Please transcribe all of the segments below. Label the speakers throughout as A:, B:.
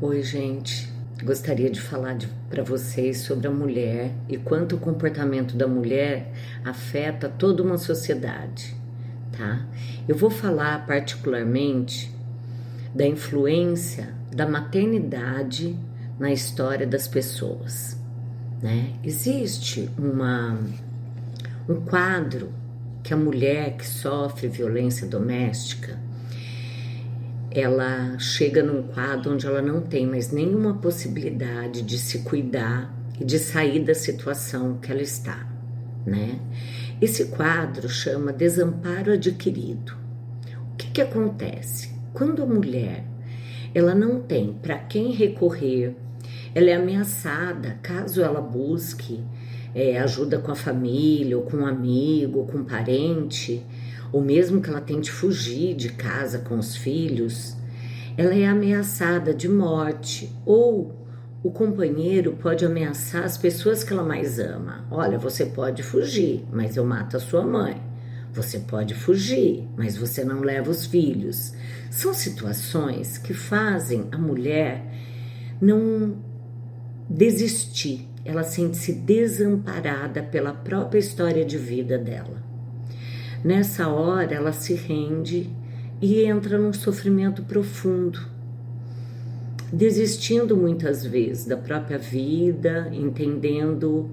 A: Oi, gente. Gostaria de falar para vocês sobre a mulher e quanto o comportamento da mulher afeta toda uma sociedade, tá? Eu vou falar particularmente da influência da maternidade na história das pessoas, né? Existe uma um quadro que a mulher que sofre violência doméstica ela chega num quadro onde ela não tem mais nenhuma possibilidade de se cuidar e de sair da situação que ela está, né? Esse quadro chama desamparo adquirido. O que, que acontece? Quando a mulher ela não tem para quem recorrer, ela é ameaçada caso ela busque é, ajuda com a família, ou com um amigo, ou com um parente, ou mesmo que ela tente fugir de casa com os filhos, ela é ameaçada de morte ou o companheiro pode ameaçar as pessoas que ela mais ama. Olha, você pode fugir, mas eu mato a sua mãe. Você pode fugir, mas você não leva os filhos. São situações que fazem a mulher não desistir. Ela sente-se desamparada pela própria história de vida dela. Nessa hora, ela se rende e entra num sofrimento profundo, desistindo muitas vezes da própria vida, entendendo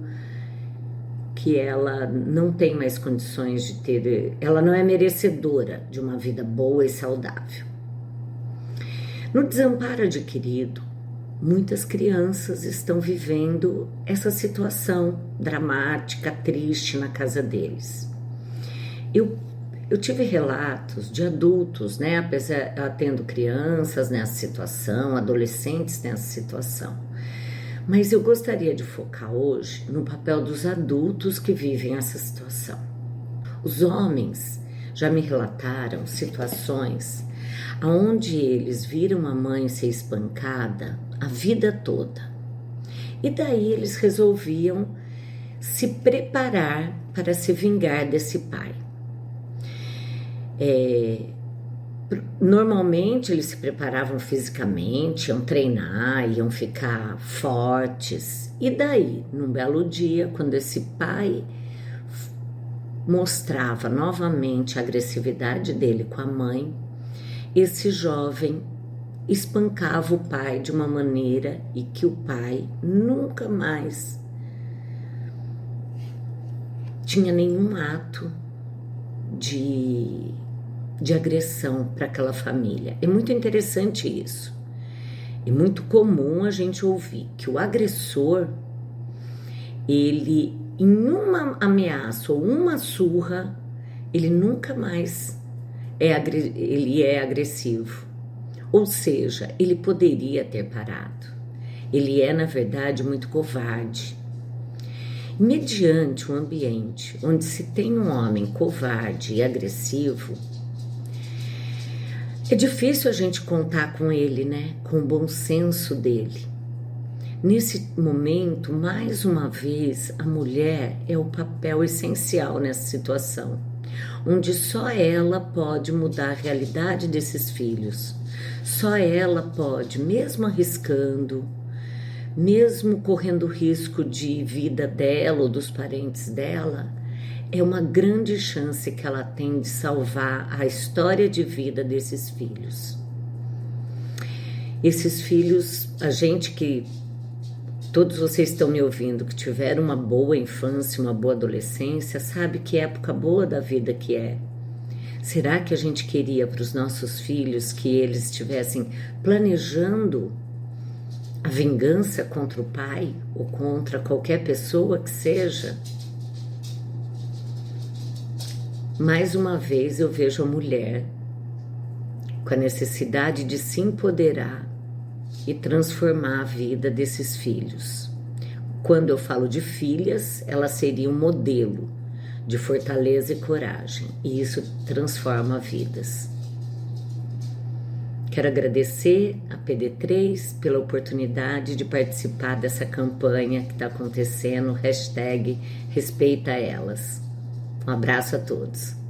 A: que ela não tem mais condições de ter, ela não é merecedora de uma vida boa e saudável. No desamparo adquirido, muitas crianças estão vivendo essa situação dramática, triste na casa deles. Eu, eu tive relatos de adultos, né, apesar tendo crianças nessa situação, adolescentes nessa situação. Mas eu gostaria de focar hoje no papel dos adultos que vivem essa situação. Os homens já me relataram situações onde eles viram a mãe ser espancada a vida toda. E daí eles resolviam se preparar para se vingar desse pai. É, normalmente eles se preparavam fisicamente, iam treinar, iam ficar fortes. E daí, num belo dia, quando esse pai mostrava novamente a agressividade dele com a mãe, esse jovem espancava o pai de uma maneira e que o pai nunca mais tinha nenhum ato de de agressão para aquela família. É muito interessante isso. É muito comum a gente ouvir que o agressor, ele, em uma ameaça ou uma surra, ele nunca mais é, ele é agressivo. Ou seja, ele poderia ter parado. Ele é, na verdade, muito covarde. Mediante um ambiente onde se tem um homem covarde e agressivo, é difícil a gente contar com ele, né? Com o bom senso dele. Nesse momento, mais uma vez, a mulher é o papel essencial nessa situação, onde só ela pode mudar a realidade desses filhos. Só ela pode, mesmo arriscando, mesmo correndo risco de vida dela ou dos parentes dela, é uma grande chance que ela tem de salvar a história de vida desses filhos. Esses filhos, a gente que todos vocês estão me ouvindo que tiveram uma boa infância, uma boa adolescência, sabe que época boa da vida que é. Será que a gente queria para os nossos filhos que eles estivessem planejando a vingança contra o pai ou contra qualquer pessoa que seja? Mais uma vez eu vejo a mulher com a necessidade de se empoderar e transformar a vida desses filhos. Quando eu falo de filhas, ela seria um modelo de fortaleza e coragem, e isso transforma vidas. Quero agradecer a PD3 pela oportunidade de participar dessa campanha que está acontecendo, hashtag Respeita Elas. Um abraço a todos.